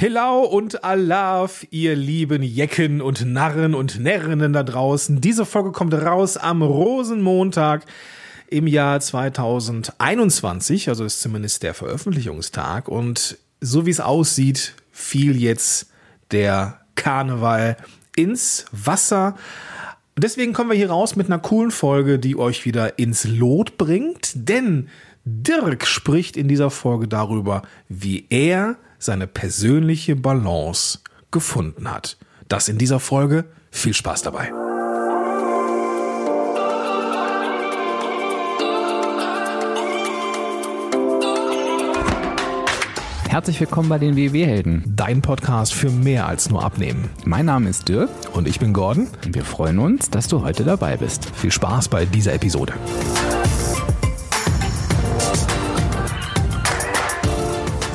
Hello und Alaf, ihr lieben Jecken und Narren und Närrinnen da draußen. Diese Folge kommt raus am Rosenmontag im Jahr 2021, also ist zumindest der Veröffentlichungstag. Und so wie es aussieht, fiel jetzt der Karneval ins Wasser. Deswegen kommen wir hier raus mit einer coolen Folge, die euch wieder ins Lot bringt. Denn Dirk spricht in dieser Folge darüber, wie er seine persönliche Balance gefunden hat. Das in dieser Folge. Viel Spaß dabei. Herzlich willkommen bei den WW-Helden. Dein Podcast für mehr als nur Abnehmen. Mein Name ist Dirk Und ich bin Gordon. und wir freuen uns, dass du heute dabei bist. Viel Spaß bei dieser Episode.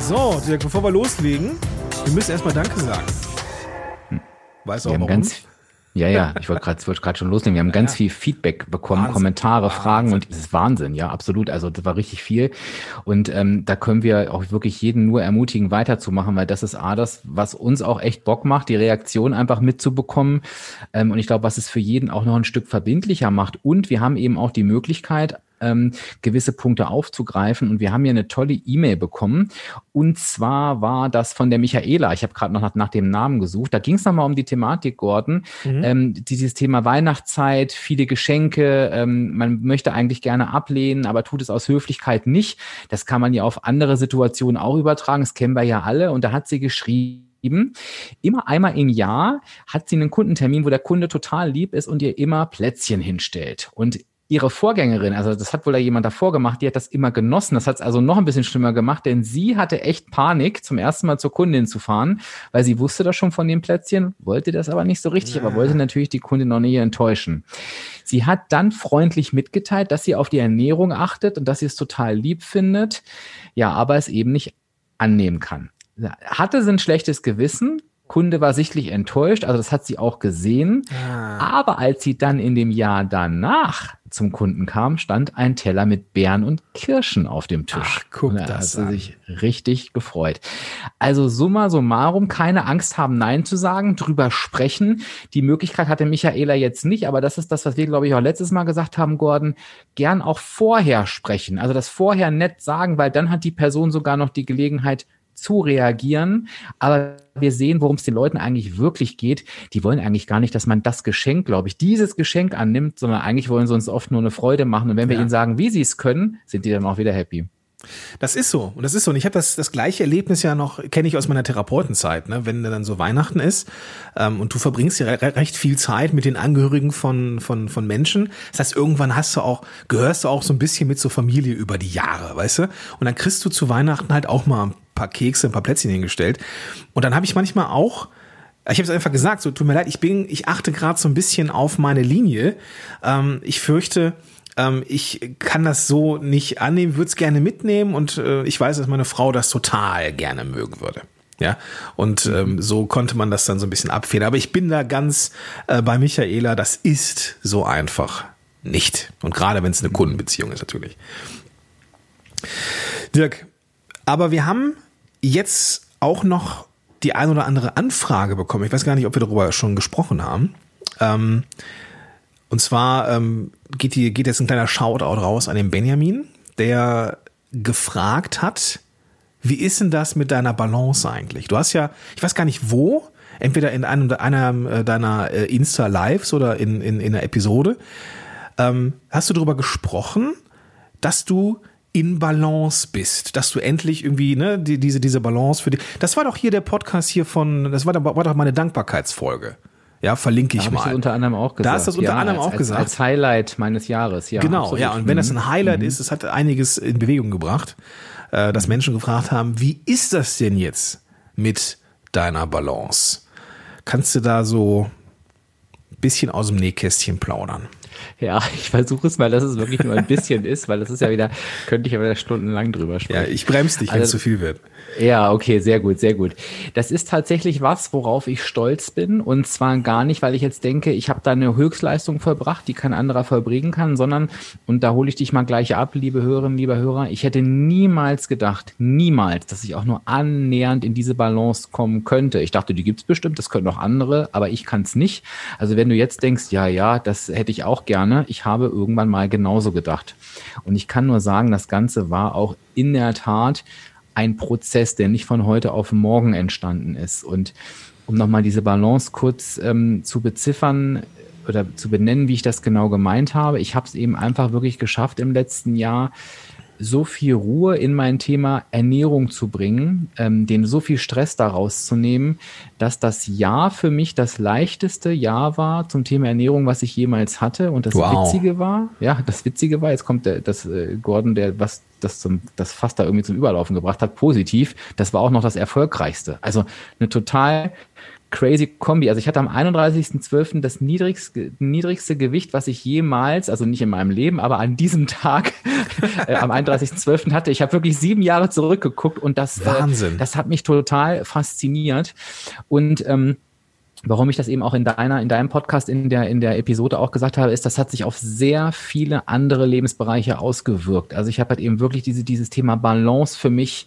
So, Dirk, bevor wir loslegen, wir müssen erstmal Danke sagen. Weißt du Wir auch haben warum? ganz, ja, ja, ich wollte gerade gerade schon loslegen. Wir haben ganz Ja. viel Feedback bekommen, Wahnsinn. Kommentare, Fragen Wahnsinn. und es ist Wahnsinn, ja, absolut. Also das war richtig viel. Und ähm, da können wir auch wirklich jeden nur ermutigen, weiterzumachen, weil das ist A, das, was uns auch echt Bock macht, die Reaktion einfach mitzubekommen. Ähm, und ich glaube, was es für jeden auch noch ein Stück verbindlicher macht. Und wir haben eben auch die Möglichkeit, ähm, gewisse Punkte aufzugreifen. Und wir haben hier eine tolle E-Mail bekommen. Und zwar war das von der Michaela. Ich habe gerade noch nach, nach dem Namen gesucht. Da ging es nochmal um die Thematik, Gordon. Ähm, dieses Thema Weihnachtszeit, viele Geschenke. Ähm, man möchte eigentlich gerne ablehnen, aber tut es aus Höflichkeit nicht. Das kann man ja auf andere Situationen auch übertragen. Das kennen wir ja alle. Und da hat sie geschrieben, Immer einmal im Jahr hat sie einen Kundentermin, wo der Kunde total lieb ist und ihr immer Plätzchen hinstellt. Und ihre Vorgängerin, also das hat wohl da jemand davor gemacht, die hat das immer genossen. Das hat es also noch ein bisschen schlimmer gemacht, denn sie hatte echt Panik, zum ersten Mal zur Kundin zu fahren, weil sie wusste das schon von den Plätzchen, wollte das aber nicht so richtig, aber wollte natürlich die Kundin noch nicht enttäuschen. Sie hat dann freundlich mitgeteilt, dass sie auf die Ernährung achtet und dass sie es total lieb findet, ja, aber es eben nicht annehmen kann. Hatte sie ein schlechtes Gewissen, Kunde war sichtlich enttäuscht, also das hat sie auch gesehen. Ah. Aber als sie dann in dem Jahr danach zum Kunden kam, stand ein Teller mit Beeren und Kirschen auf dem Tisch. Ach, guck und da das hat sie sich richtig gefreut. Also summa summarum, keine Angst haben, Nein zu sagen, drüber sprechen. Die Möglichkeit hatte Michaela jetzt nicht, aber das ist das, was wir, glaube ich, auch letztes Mal gesagt haben, Gordon. Gern auch vorher sprechen. Also das vorher nett sagen, weil dann hat die Person sogar noch die Gelegenheit, zu reagieren. Aber wir sehen, worum es den Leuten eigentlich wirklich geht. Die wollen eigentlich gar nicht, dass man das Geschenk, glaube ich, dieses Geschenk annimmt, sondern eigentlich wollen sie uns oft nur eine Freude machen. Und wenn wir Ja. ihnen sagen, wie sie es können, sind die dann auch wieder happy. Das ist so. Und das ist so. Und ich habe das, das gleiche Erlebnis ja noch, kenne ich aus meiner Therapeutenzeit, ne? wenn dann so Weihnachten ist ähm, und du verbringst ja re recht viel Zeit mit den Angehörigen von, von, von Menschen. Das heißt, irgendwann hast du auch, gehörst du auch so ein bisschen mit zur Familie über die Jahre, weißt du? Und dann kriegst du zu Weihnachten halt auch mal paar Kekse, ein paar Plätzchen hingestellt. Und dann habe ich manchmal auch ich habe es einfach gesagt, so tut mir leid, ich bin, ich achte gerade so ein bisschen auf meine Linie. Ähm, ich fürchte, ähm, ich kann das so nicht annehmen, würde es gerne mitnehmen und äh, ich weiß, dass meine Frau das total gerne mögen würde. Ja, und ähm, so konnte man das dann so ein bisschen abfedern. Aber ich bin da ganz äh, bei Michaela, das ist so einfach nicht. Und gerade wenn es eine Kundenbeziehung ist, natürlich. Dirk, aber wir haben jetzt auch noch die ein oder andere Anfrage bekommen. Ich weiß gar nicht, ob wir darüber schon gesprochen haben. Ähm, und zwar ähm, geht, die, geht jetzt ein kleiner Shoutout raus an den Benjamin, der gefragt hat, wie ist denn das mit deiner Balance eigentlich? Du hast ja, ich weiß gar nicht wo, entweder in einem einer äh, deiner äh, Insta-Lives oder in, in, in einer Episode, ähm, hast du darüber gesprochen, dass du in Balance bist, dass du endlich irgendwie, ne, die, diese, diese Balance für dich. Das war doch hier der Podcast hier von, das war, doch- war doch meine Dankbarkeitsfolge. Ja, verlinke ich Da habe ich mal. das unter anderem auch gesagt. hast du das unter anderem als, auch als, gesagt. Als Highlight meines Jahres, ja. Genau, absolut. ja, und wenn das Mhm. ein Highlight ist, es hat einiges in Bewegung gebracht, äh, dass Menschen gefragt haben, wie ist das denn jetzt mit deiner Balance? Kannst du da so ein bisschen aus dem Nähkästchen plaudern? Ja, ich versuche es mal, dass es wirklich nur ein bisschen ist, weil das ist ja wieder, könnte ich ja wieder stundenlang drüber sprechen. Ja, ich bremse dich, wenn es also, zu viel wird. Ja, okay, sehr gut, sehr gut. Das ist tatsächlich was, worauf ich stolz bin. Und zwar gar nicht, weil ich jetzt denke, ich habe da eine Höchstleistung vollbracht, die kein anderer vollbringen kann, sondern, und da hole ich dich mal gleich ab, liebe Hörerinnen, lieber Hörer, ich hätte niemals gedacht, niemals, dass ich auch nur annähernd in diese Balance kommen könnte. Ich dachte, die gibt's bestimmt, das können auch andere, aber ich kann es nicht. Also wenn du jetzt denkst, ja, ja, das hätte ich auch gerne, ich habe irgendwann mal genauso gedacht. Und ich kann nur sagen, das Ganze war auch in der Tat ein Prozess, der nicht von heute auf morgen entstanden ist. Und um nochmal diese Balance kurz ähm, zu beziffern oder zu benennen, wie ich das genau gemeint habe, ich habe es eben einfach wirklich geschafft im letzten Jahr, so viel Ruhe in mein Thema Ernährung zu bringen, ähm, den so viel Stress daraus zu nehmen, dass das Jahr für mich das leichteste Jahr war zum Thema Ernährung, was ich jemals hatte. Und das wow. Witzige war, ja, das Witzige war, jetzt kommt der, das äh, Gordon, der was das zum, das fast da irgendwie zum Überlaufen gebracht hat, positiv. Das war auch noch das erfolgreichste. Also eine total crazy Kombi. Also ich hatte am 31.12. das niedrigste, niedrigste Gewicht, was ich jemals, also nicht in meinem Leben, aber an diesem Tag äh, am 31.12. hatte. Ich habe wirklich sieben Jahre zurückgeguckt und das, äh, Wahnsinn. Äh, das hat mich total fasziniert. Und ähm, Warum ich das eben auch in deiner, in deinem Podcast, in der, in der Episode auch gesagt habe, ist, das hat sich auf sehr viele andere Lebensbereiche ausgewirkt. Also ich habe halt eben wirklich diese, dieses Thema Balance für mich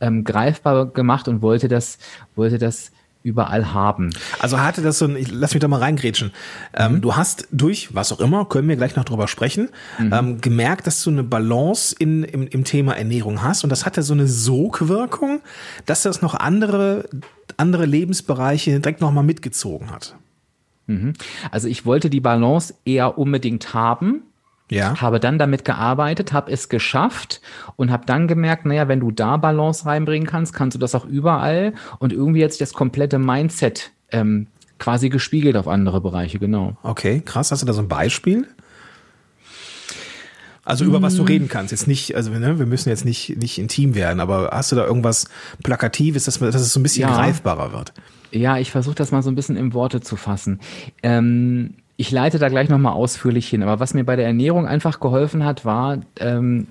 ähm, greifbar gemacht und wollte das, wollte das überall haben. Also hatte das so ein, ich, lass mich da mal reingrätschen. Ähm, mhm. Du hast durch, was auch immer, können wir gleich noch drüber sprechen, mhm. ähm, gemerkt, dass du eine Balance in, im, im Thema Ernährung hast und das hatte so eine Sogwirkung, dass das noch andere, andere Lebensbereiche direkt nochmal mitgezogen hat. Mhm. Also ich wollte die Balance eher unbedingt haben, ja. Habe dann damit gearbeitet, habe es geschafft und habe dann gemerkt, naja, wenn du da Balance reinbringen kannst, kannst du das auch überall und irgendwie jetzt das komplette Mindset ähm, quasi gespiegelt auf andere Bereiche, genau. Okay, krass. Hast du da so ein Beispiel? Also über was du mm. reden kannst. Jetzt nicht, also ne, wir müssen jetzt nicht, nicht intim werden, aber hast du da irgendwas Plakatives, dass, dass es so ein bisschen ja. greifbarer wird? Ja, ich versuche das mal so ein bisschen in Worte zu fassen. Ähm, ich leite da gleich nochmal ausführlich hin. Aber was mir bei der Ernährung einfach geholfen hat, war, ähm,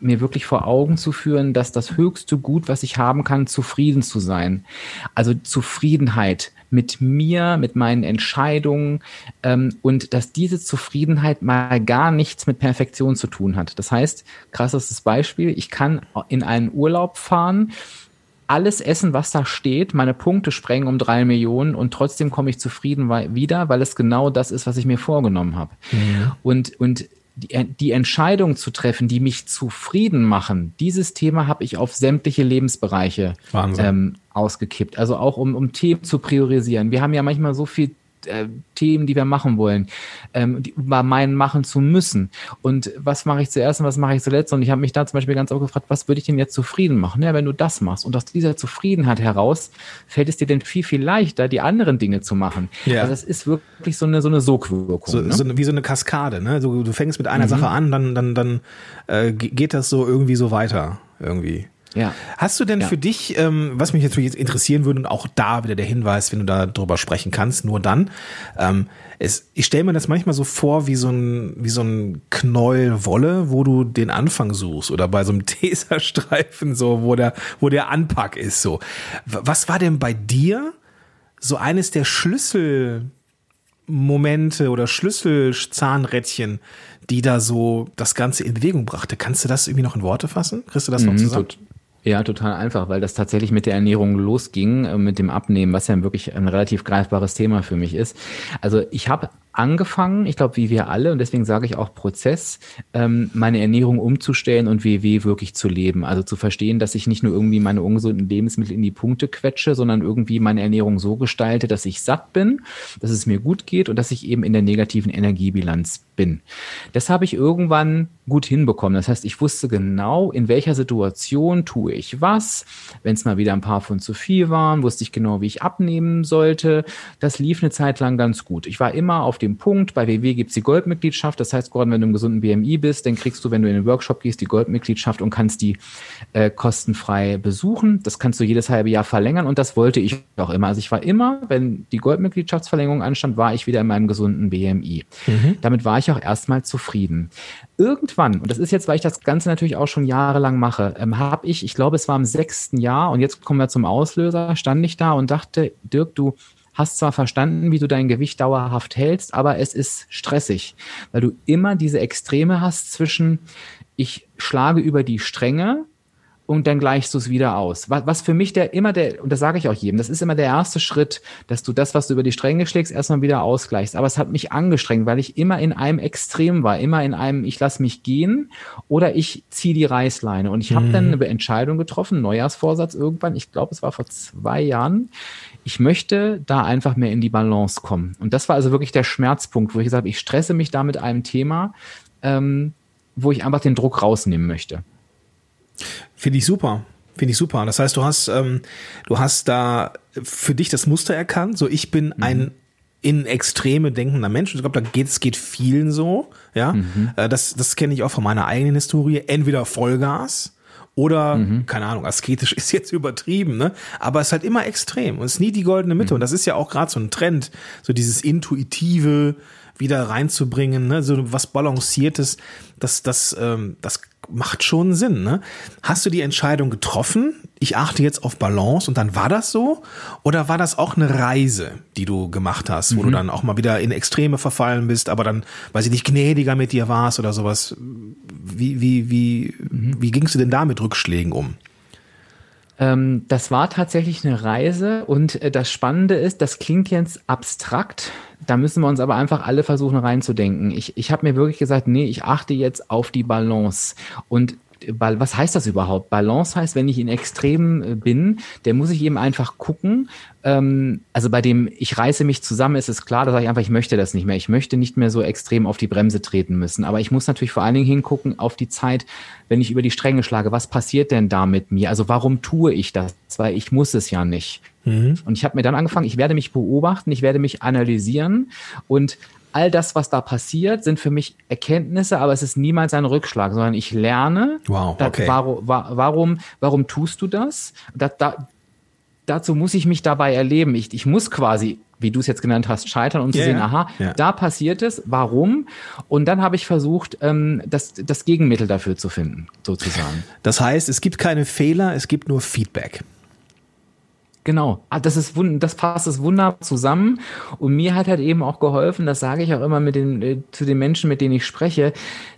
mir wirklich vor Augen zu führen, dass das höchste Gut, was ich haben kann, zufrieden zu sein. Also Zufriedenheit mit mir, mit meinen Entscheidungen ähm, und dass diese Zufriedenheit mal gar nichts mit Perfektion zu tun hat. Das heißt, krasses Beispiel, ich kann in einen Urlaub fahren alles essen, was da steht, meine Punkte sprengen um drei Millionen und trotzdem komme ich zufrieden wieder, weil es genau das ist, was ich mir vorgenommen habe. Mhm. Und, und die, die Entscheidung zu treffen, die mich zufrieden machen, dieses Thema habe ich auf sämtliche Lebensbereiche ähm, ausgekippt. Also auch um, um Themen zu priorisieren. Wir haben ja manchmal so viel äh, Themen, die wir machen wollen, ähm, die über meinen machen zu müssen. Und was mache ich zuerst und was mache ich zuletzt? Und ich habe mich da zum Beispiel ganz oft gefragt, was würde ich denn jetzt zufrieden machen? Ja, wenn du das machst und aus dieser Zufriedenheit heraus fällt es dir denn viel, viel leichter, die anderen Dinge zu machen. Ja. Also das ist wirklich so eine, so eine Sogwirkung. So, ne? so wie so eine Kaskade, ne? Du, du fängst mit einer mhm. Sache an, dann, dann, dann äh, geht das so irgendwie so weiter. Irgendwie. Ja. Hast du denn ja. für dich, ähm, was mich jetzt interessieren würde, und auch da wieder der Hinweis, wenn du da drüber sprechen kannst, nur dann, ähm, es, ich stelle mir das manchmal so vor wie so ein, wie so ein Knäuel Wolle, wo du den Anfang suchst oder bei so einem Teserstreifen so, wo der, wo der Anpack ist so. Was war denn bei dir so eines der Schlüsselmomente oder Schlüsselzahnrädchen, die da so das Ganze in Bewegung brachte. Kannst du das irgendwie noch in Worte fassen? Kriegst du das noch mhm, zusammen? Ja, total einfach, weil das tatsächlich mit der Ernährung losging, äh, mit dem Abnehmen, was ja wirklich ein relativ greifbares Thema für mich ist. Also ich habe angefangen, ich glaube, wie wir alle, und deswegen sage ich auch Prozess, ähm, meine Ernährung umzustellen und WW wirklich zu leben. Also zu verstehen, dass ich nicht nur irgendwie meine ungesunden Lebensmittel in die Punkte quetsche, sondern irgendwie meine Ernährung so gestalte, dass ich satt bin, dass es mir gut geht und dass ich eben in der negativen Energiebilanz bin. Das habe ich irgendwann gut hinbekommen. Das heißt, ich wusste genau, in welcher Situation tue ich was. Wenn es mal wieder ein paar von zu viel waren, wusste ich genau, wie ich abnehmen sollte. Das lief eine Zeit lang ganz gut. Ich war immer auf dem dem Punkt. Bei WW gibt's die Goldmitgliedschaft. Das heißt, Gordon, wenn du im gesunden BMI bist, dann kriegst du, wenn du in den Workshop gehst, die Goldmitgliedschaft und kannst die äh, kostenfrei besuchen. Das kannst du jedes halbe Jahr verlängern und das wollte ich auch immer. Also ich war immer, wenn die Goldmitgliedschaftsverlängerung anstand, war ich wieder in meinem gesunden BMI. Mhm. Damit war ich auch erstmal zufrieden. Irgendwann, und das ist jetzt, weil ich das Ganze natürlich auch schon jahrelang mache, ähm, habe ich, ich glaube, es war im sechsten Jahr, und jetzt kommen wir zum Auslöser, stand ich da und dachte, Dirk, du hast zwar verstanden, wie du dein Gewicht dauerhaft hältst, aber es ist stressig, weil du immer diese Extreme hast zwischen, ich schlage über die Stränge und dann gleichst du es wieder aus. Was, was für mich der immer der, und das sage ich auch jedem, das ist immer der erste Schritt, dass du das, was du über die Stränge schlägst, erstmal wieder ausgleichst. Aber es hat mich angestrengt, weil ich immer in einem Extrem war, immer in einem, ich lass mich gehen oder ich ziehe die Reißleine. Und ich habe mhm. dann eine Entscheidung getroffen, Neujahrsvorsatz irgendwann, ich glaube, es war vor zwei Jahren. Ich möchte da einfach mehr in die Balance kommen. Und das war also wirklich der Schmerzpunkt, wo ich gesagt habe, ich stresse mich da mit einem Thema, ähm, wo ich einfach den Druck rausnehmen möchte. Finde ich super. Finde ich super. Das heißt, du hast, ähm, du hast da für dich das Muster erkannt. So, ich bin mhm. ein in Extreme denkender Mensch. Ich glaube, da geht es geht vielen so. Ja, mhm. Äh, das das kenne ich auch von meiner eigenen Historie. Entweder Vollgas oder mhm. keine Ahnung, asketisch ist jetzt übertrieben, ne? Aber es ist halt immer extrem und es ist nie die goldene Mitte. Mhm. Und das ist ja auch gerade so ein Trend, so dieses intuitive wieder reinzubringen, ne? so was balanciertes. Das das ähm, das macht schon Sinn. Ne? Hast du die Entscheidung getroffen? Ich achte jetzt auf Balance und dann war das so? Oder war das auch eine Reise, die du gemacht hast, wo mhm. du dann auch mal wieder in Extreme verfallen bist, aber dann, weiß ich nicht, gnädiger mit dir warst oder sowas? Wie, wie, wie, mhm. wie gingst du denn da mit Rückschlägen um? Ähm, das war tatsächlich eine Reise und äh, das Spannende ist, das klingt jetzt abstrakt, da müssen wir uns aber einfach alle versuchen reinzudenken. Ich, ich habe mir wirklich gesagt, nee, ich achte jetzt auf die Balance und was heißt das überhaupt? Balance heißt, wenn ich in Extremen äh, bin, der muss ich eben einfach gucken. Ähm, also bei dem ich reiße mich zusammen, ist es klar, da sage ich einfach, ich möchte das nicht mehr. Ich möchte nicht mehr so extrem auf die Bremse treten müssen. Aber ich muss natürlich vor allen Dingen hingucken auf die Zeit, wenn ich über die Stränge schlage. Was passiert denn da mit mir? Also warum tue ich das? Weil ich muss es ja nicht. Mhm. Und ich habe mir dann angefangen, ich werde mich beobachten, ich werde mich analysieren und all das, was da passiert, sind für mich Erkenntnisse, aber es ist niemals ein Rückschlag, sondern ich lerne, wow, okay. da, warum, warum, warum tust du das? Da, da, dazu muss ich mich dabei erleben. Ich, ich muss quasi, wie du es jetzt genannt hast, scheitern, um yeah, zu sehen, aha, yeah. da passiert es, warum? Und dann habe ich versucht, ähm, das, das Gegenmittel dafür zu finden, sozusagen. Das heißt, es gibt keine Fehler, es gibt nur Feedback. Genau. Ah, das ist das passt das wunderbar zusammen. Und mir hat halt eben auch geholfen, das sage ich auch immer mit den, äh, zu den Menschen, mit denen ich spreche.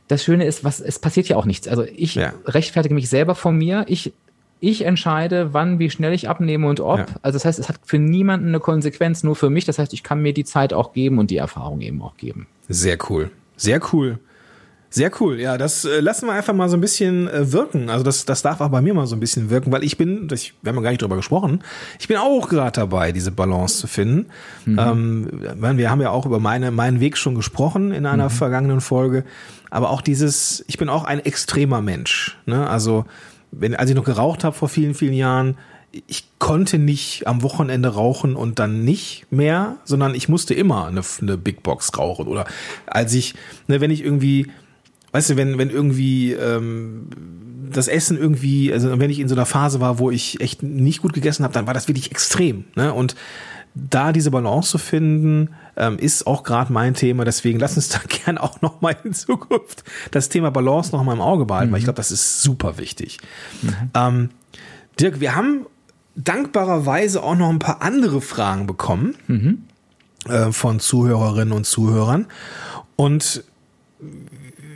Das Schöne ist, was, es passiert ja auch nichts. Also ich ja. rechtfertige mich selber von mir. Ich, ich entscheide, wann, wie schnell ich abnehme und ob. Ja. Also das heißt, es hat für niemanden eine Konsequenz, nur für mich. Das heißt, ich kann mir die Zeit auch geben und die Erfahrung eben auch geben. Sehr cool. Sehr cool. Sehr cool, ja, das äh, lassen wir einfach mal so ein bisschen äh, wirken. Also das, das darf auch bei mir mal so ein bisschen wirken, weil ich bin, das, wir haben ja gar nicht drüber gesprochen, ich bin auch gerade dabei, diese Balance zu finden. Mhm. Ähm, wir haben ja auch über meine, meinen Weg schon gesprochen in einer mhm. vergangenen Folge, aber auch dieses, ich bin auch ein extremer Mensch. Ne? Also wenn, als ich noch geraucht habe vor vielen, vielen Jahren, ich konnte nicht am Wochenende rauchen und dann nicht mehr, sondern ich musste immer eine, eine Big Box rauchen. Oder als ich, ne, wenn ich irgendwie weißt du, wenn, wenn irgendwie ähm, das Essen irgendwie, also wenn ich in so einer Phase war, wo ich echt nicht gut gegessen habe, dann war das wirklich extrem. Ne? Und da diese Balance zu finden, ähm, ist auch gerade mein Thema. Deswegen lass uns da gern auch noch mal in Zukunft das Thema Balance noch mal im Auge behalten, mhm. weil ich glaube, das ist super wichtig. Mhm. Ähm, Dirk, wir haben dankbarerweise auch noch ein paar andere Fragen bekommen mhm. äh, von Zuhörerinnen und Zuhörern. Und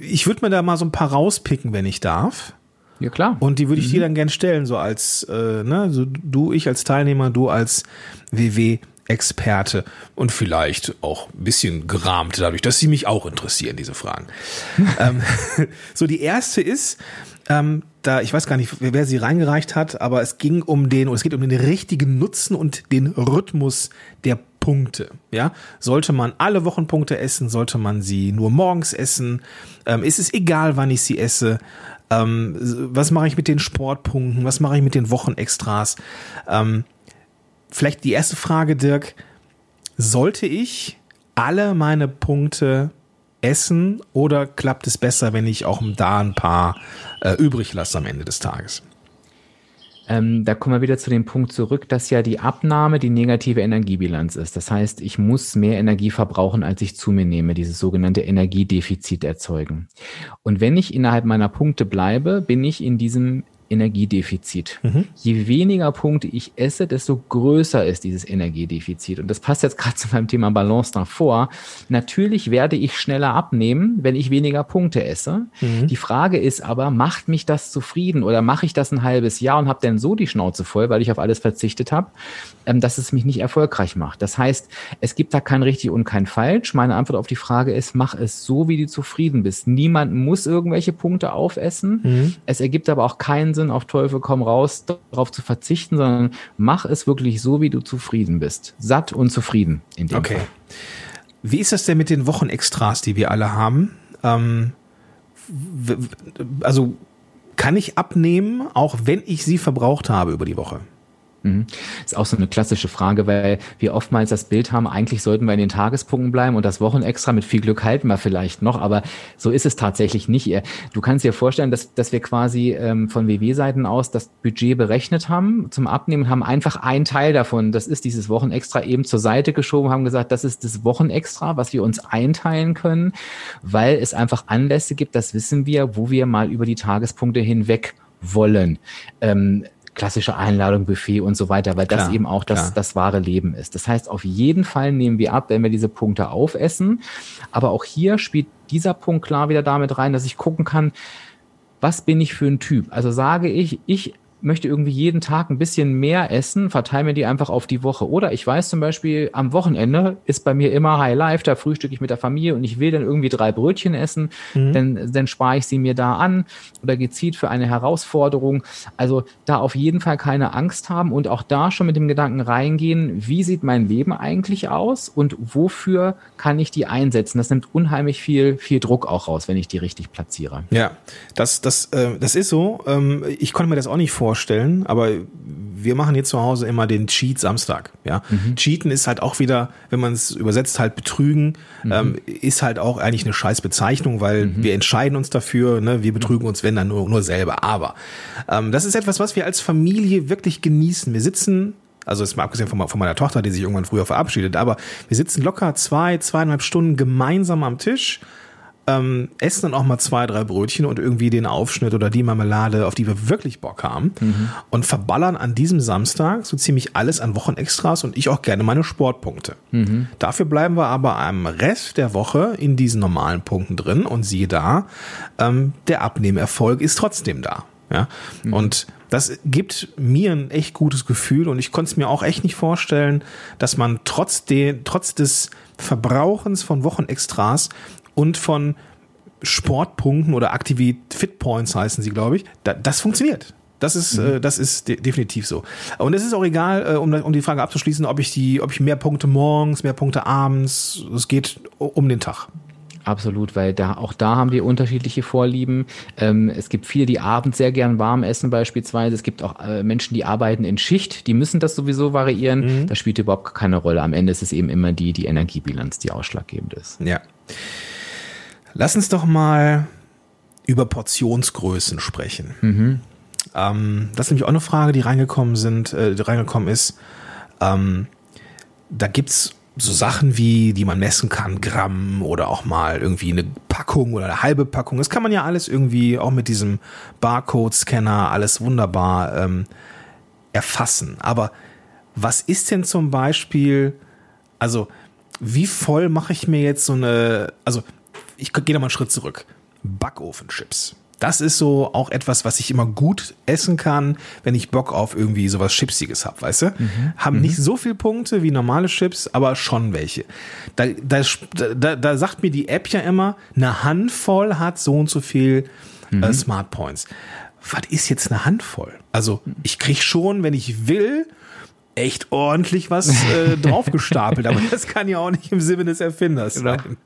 ich würde mir da mal so ein paar rauspicken, wenn ich darf. Ja, klar. Und die würde ich mhm. dir dann gern stellen, so als, äh, ne, so du, ich als Teilnehmer, du als WW. Experte und vielleicht auch ein bisschen gerahmt dadurch, dass sie mich auch interessieren, diese Fragen. ähm, so, die erste ist, ähm, da, ich weiß gar nicht, wer sie reingereicht hat, aber es ging um den, oder es geht um den richtigen Nutzen und den Rhythmus der Punkte. Ja, sollte man alle Wochenpunkte essen? Sollte man sie nur morgens essen? Ähm, ist es egal, wann ich sie esse? Ähm, was mache ich mit den Sportpunkten? Was mache ich mit den Wochenextras? Ähm, vielleicht die erste Frage, Dirk. Sollte ich alle meine Punkte essen oder klappt es besser, wenn ich auch da ein paar äh, übrig lasse am Ende des Tages? Ähm, da kommen wir wieder zu dem Punkt zurück, dass ja die Abnahme die negative Energiebilanz ist. Das heißt, ich muss mehr Energie verbrauchen, als ich zu mir nehme, dieses sogenannte Energiedefizit erzeugen. Und wenn ich innerhalb meiner Punkte bleibe, bin ich in diesem Energiedefizit. Mhm. Je weniger Punkte ich esse, desto größer ist dieses Energiedefizit. Und das passt jetzt gerade zu meinem Thema Balance davor. Natürlich werde ich schneller abnehmen, wenn ich weniger Punkte esse. Mhm. Die Frage ist aber, macht mich das zufrieden oder mache ich das ein halbes Jahr und habe dann so die Schnauze voll, weil ich auf alles verzichtet habe, ähm, dass es mich nicht erfolgreich macht. Das heißt, es gibt da kein richtig und kein falsch. Meine Antwort auf die Frage ist, mach es so, wie du zufrieden bist. Niemand muss irgendwelche Punkte aufessen. Mhm. Es ergibt aber auch keinen Sinn, Sinn, auf Teufel komm raus, darauf zu verzichten, sondern mach es wirklich so, wie du zufrieden bist. Satt und zufrieden in dem okay. Fall. Wie ist das denn mit den Wochenextras, die wir alle haben? Ähm, also kann ich abnehmen, auch wenn ich sie verbraucht habe über die Woche? Mhm. Ist auch so eine klassische Frage, weil wir oftmals das Bild haben, eigentlich sollten wir in den Tagespunkten bleiben und das Wochenextra mit viel Glück halten wir vielleicht noch, aber so ist es tatsächlich nicht. Du kannst dir vorstellen, dass, dass wir quasi ähm, von WW-Seiten aus das Budget berechnet haben zum Abnehmen, haben einfach einen Teil davon, das ist dieses Wochenextra eben zur Seite geschoben, haben gesagt, das ist das Wochenextra, was wir uns einteilen können, weil es einfach Anlässe gibt, das wissen wir, wo wir mal über die Tagespunkte hinweg wollen. Ähm, klassische Einladung, Buffet und so weiter, weil klar, das eben auch das, das wahre Leben ist. Das heißt, auf jeden Fall nehmen wir ab, wenn wir diese Punkte aufessen. Aber auch hier spielt dieser Punkt klar wieder damit rein, dass ich gucken kann, was bin ich für ein Typ? Also sage ich, ich möchte irgendwie jeden Tag ein bisschen mehr essen, verteile mir die einfach auf die Woche. Oder ich weiß zum Beispiel, am Wochenende ist bei mir immer High Life, da frühstücke ich mit der Familie und ich will dann irgendwie drei Brötchen essen, mhm. dann, dann spare ich sie mir da an oder gezielt für eine Herausforderung. Also da auf jeden Fall keine Angst haben und auch da schon mit dem Gedanken reingehen, wie sieht mein Leben eigentlich aus und wofür kann ich die einsetzen? Das nimmt unheimlich viel, viel Druck auch raus, wenn ich die richtig platziere. Ja, das, das, äh, das ist so. Ähm, ich konnte mir das auch nicht vorstellen vorstellen, aber wir machen jetzt zu Hause immer den Cheat Samstag. Ja, mhm. Cheaten ist halt auch wieder, wenn man es übersetzt, halt betrügen, mhm. ähm, ist halt auch eigentlich eine scheiß Bezeichnung, weil mhm. wir entscheiden uns dafür, ne, wir betrügen uns, wenn dann nur, nur selber. Aber ähm, das ist etwas, was wir als Familie wirklich genießen. Wir sitzen also ist mal abgesehen von, von, meiner Tochter, die sich irgendwann früher verabschiedet, aber wir sitzen locker zwei, zweieinhalb Stunden gemeinsam am Tisch, ähm, essen dann auch mal zwei, drei Brötchen und irgendwie den Aufschnitt oder die Marmelade, auf die wir wirklich Bock haben mhm. und verballern an diesem Samstag so ziemlich alles an Wochenextras und ich auch gerne meine Sportpunkte. Mhm. Dafür bleiben wir aber am Rest der Woche in diesen normalen Punkten drin und siehe da, ähm, der Abnehmerfolg ist trotzdem da. Ja? Mhm. Und das gibt mir ein echt gutes Gefühl und ich konnte es mir auch echt nicht vorstellen, dass man trotz, de, trotz des Verbrauchens von Wochenextras und von Sportpunkten oder Aktivität Fit Points heißen sie, glaube ich. Da, das funktioniert. Das ist, mhm. äh, das ist de definitiv so. Und es ist auch egal, äh, um, um die Frage abzuschließen, ob ich die, ob ich mehr Punkte morgens, mehr Punkte abends. Es geht um den Tag. Absolut, weil da auch da haben wir unterschiedliche Vorlieben. Ähm, es gibt viele, die abends sehr gern warm essen beispielsweise. Es gibt auch äh, Menschen, die arbeiten in Schicht, die müssen das sowieso variieren. Mhm. Das spielt überhaupt keine Rolle. Am Ende ist es eben immer die, die Energiebilanz, die ausschlaggebend ist. Ja. Lass uns doch mal über Portionsgrößen sprechen. Mhm. Ähm, das ist nämlich auch eine Frage, die reingekommen sind, äh, die reingekommen ist. Ähm, da gibt's so Sachen wie, die man messen kann, Gramm oder auch mal irgendwie eine Packung oder eine halbe Packung. Das kann man ja alles irgendwie auch mit diesem Barcode-Scanner alles wunderbar ähm, erfassen. Aber was ist denn zum Beispiel, also wie voll mache ich mir jetzt so eine, also ich gehe da mal einen Schritt zurück. Backofenchips. Das ist so auch etwas, was ich immer gut essen kann, wenn ich Bock auf irgendwie sowas Chipsiges habe, weißt du? Mhm. Haben mhm. nicht so viel Punkte wie normale Chips, aber schon welche. Da, da, da, da sagt mir die App ja immer, eine Handvoll hat so und so viel äh, mhm. äh, Smart Points. Was ist jetzt eine Handvoll? Also ich krieg schon, wenn ich will, echt ordentlich was äh, draufgestapelt, aber das kann ja auch nicht im Sinne des Erfinders genau. sein.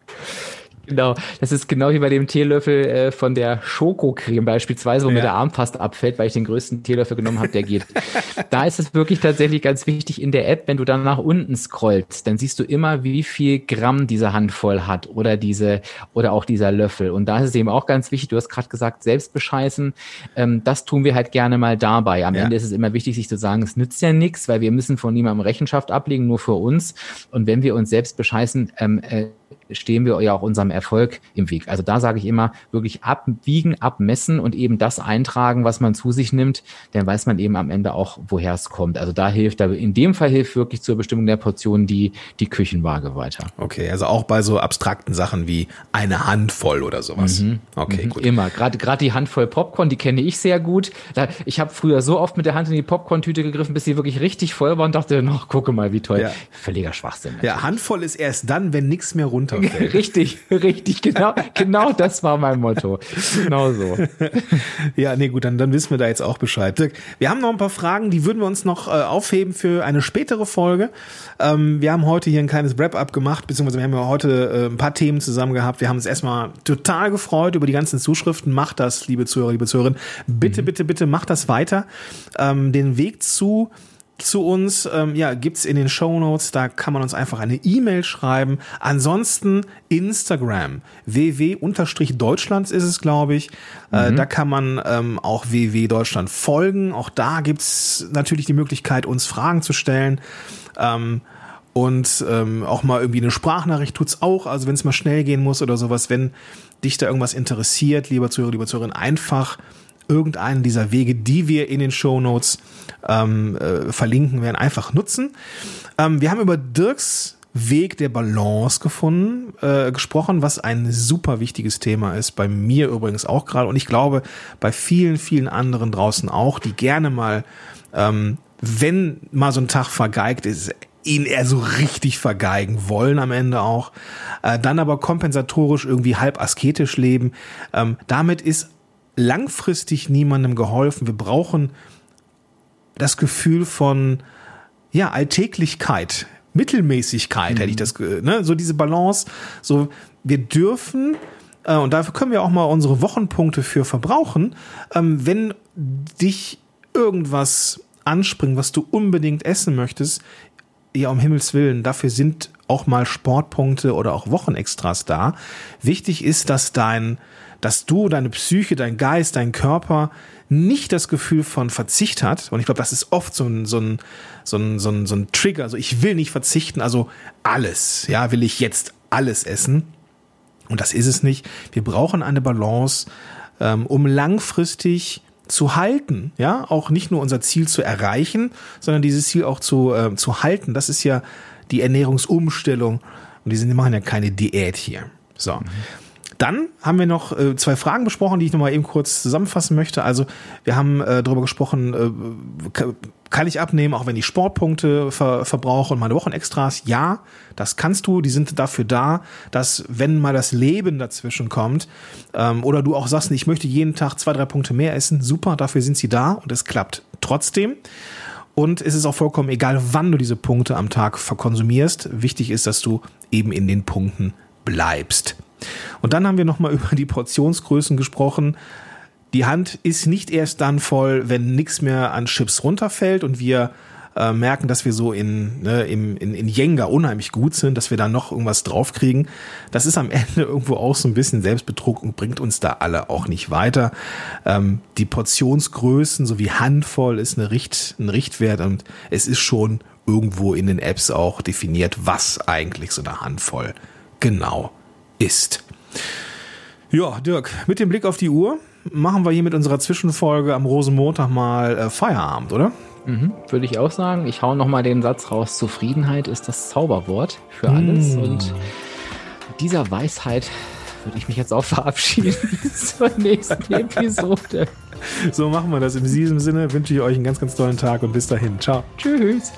Genau, das ist genau wie bei dem Teelöffel äh, von der Schokocreme beispielsweise, wo ja. mir der Arm fast abfällt, weil ich den größten Teelöffel genommen habe, der geht. da ist es wirklich tatsächlich ganz wichtig in der App, wenn du dann nach unten scrollst, dann siehst du immer, wie viel Gramm diese Handvoll hat oder diese oder auch dieser Löffel. Und da ist es eben auch ganz wichtig, du hast gerade gesagt, selbst bescheißen, ähm, das tun wir halt gerne mal dabei. Am ja. Ende ist es immer wichtig, sich zu sagen, es nützt ja nichts, weil wir müssen von niemandem Rechenschaft ablegen, nur für uns. Und wenn wir uns selbst bescheißen, ähm, äh, stehen wir ja auch unserem Erfolg im Weg. Also da sage ich immer, wirklich abwiegen, abmessen und eben das eintragen, was man zu sich nimmt, dann weiß man eben am Ende auch, woher es kommt. Also da hilft, in dem Fall hilft wirklich zur Bestimmung der Portion die, die Küchenwaage weiter. Okay, also auch bei so abstrakten Sachen wie eine Handvoll oder sowas. Mhm. Okay, mhm. gut. Immer. Gerade gerade die Handvoll Popcorn, die kenne ich sehr gut. Ich habe früher so oft mit der Hand in die Popcorn-Tüte gegriffen, bis sie wirklich richtig voll war und dachte, noch gucke mal, wie toll. Ja. Völliger Schwachsinn. Natürlich. Ja, Handvoll ist erst dann, wenn nichts mehr runter richtig, richtig, genau, genau das war mein Motto. Genau so. Ja, nee, gut, dann, dann wissen wir da jetzt auch Bescheid. Wir haben noch ein paar Fragen, die würden wir uns noch äh, aufheben für eine spätere Folge. Ähm, wir haben heute hier ein kleines Wrap-up gemacht, beziehungsweise wir haben ja heute äh, ein paar Themen zusammen gehabt. Wir haben uns erstmal total gefreut über die ganzen Zuschriften. Macht das, liebe Zuhörer, liebe Zuhörerinnen. Bitte, mhm. bitte, bitte, macht das weiter. Ähm, den Weg zu zu uns, ähm, ja, gibt's in den Show Notes. Da kann man uns einfach eine E-Mail schreiben. Ansonsten Instagram, ww-deutschlands ist es, glaube ich. Äh, mhm. da kann man ähm, auch ww Deutschland folgen. Auch da gibt's natürlich die Möglichkeit, uns Fragen zu stellen. Ähm, und ähm, auch mal irgendwie eine Sprachnachricht tut's auch. Also wenn es mal schnell gehen muss oder sowas, wenn dich da irgendwas interessiert, lieber Zuhörer, lieber Zuhörerin, einfach irgendeinen dieser Wege, die wir in den Show Notes ähm, äh, verlinken werden, einfach nutzen. Ähm, wir haben über Dirks Weg der Balance gefunden, äh, gesprochen, was ein super wichtiges Thema ist. Bei mir übrigens auch gerade und ich glaube bei vielen, vielen anderen draußen auch, die gerne mal, ähm, wenn mal so ein Tag vergeigt ist, ihn eher so richtig vergeigen wollen am Ende auch, äh, dann aber kompensatorisch irgendwie halb asketisch leben. Ähm, damit ist langfristig niemandem geholfen. Wir brauchen das Gefühl von ja Alltäglichkeit, Mittelmäßigkeit, mhm. hätte ich das, ne? so diese Balance. So wir dürfen äh, und dafür können wir auch mal unsere Wochenpunkte für verbrauchen. Ähm, wenn dich irgendwas anspringt, was du unbedingt essen möchtest, ja um Himmels willen, dafür sind auch mal Sportpunkte oder auch Wochenextras da. Wichtig ist, dass dein dass du, deine Psyche, dein Geist, dein Körper nicht das Gefühl von Verzicht hat. Und ich glaube, das ist oft so ein, so ein, so ein, so ein, so ein Trigger. Also ich will nicht verzichten, also alles, ja, will ich jetzt alles essen. Und das ist es nicht. Wir brauchen eine Balance, ähm, um langfristig zu halten, ja, auch nicht nur unser Ziel zu erreichen, sondern dieses Ziel auch zu, äh, zu halten. Das ist ja die Ernährungsumstellung. Und die sind, die machen ja keine Diät hier. So. Mhm. Dann haben wir noch äh, zwei Fragen besprochen, die ich nochmal eben kurz zusammenfassen möchte. Also wir haben äh, darüber gesprochen, äh, kann ich abnehmen, auch wenn ich Sportpunkte ver verbrauche und meine Wochenextras? Ja, das kannst du. Die sind dafür da, dass wenn mal das Leben dazwischen kommt ähm, oder du auch sagst, ich möchte jeden Tag zwei, drei Punkte mehr essen, super, dafür sind sie da und es klappt trotzdem. Und es ist auch vollkommen egal, wann du diese Punkte am Tag verkonsumierst. Wichtig ist, dass du eben in den Punkten bleibst. Und dann haben wir nochmal über die Portionsgrößen gesprochen. Die Hand ist nicht erst dann voll, wenn nichts mehr an Chips runterfällt und wir äh, merken, dass wir so in, ne, im, in, in Jenga unheimlich gut sind, dass wir da noch irgendwas draufkriegen. Das ist am Ende irgendwo auch so ein bisschen Selbstbetrug und bringt uns da alle auch nicht weiter. Ähm, die Portionsgrößen sowie Handvoll ist eine Richt, ein Richtwert und es ist schon irgendwo in den Apps auch definiert, was eigentlich so eine Handvoll genau ist. Ja, Dirk, mit dem Blick auf die Uhr machen wir hier mit unserer Zwischenfolge am Rosenmontag mal äh, Feierabend, oder? Mhm, würde ich auch sagen. Ich hau noch mal den Satz raus: Zufriedenheit ist das Zauberwort für alles. Mm. Und dieser Weisheit würde ich mich jetzt auch verabschieden zur nächsten Episode. So machen wir das. In diesem Sinne wünsche ich euch einen ganz, ganz tollen Tag und bis dahin. Ciao. Tschüss.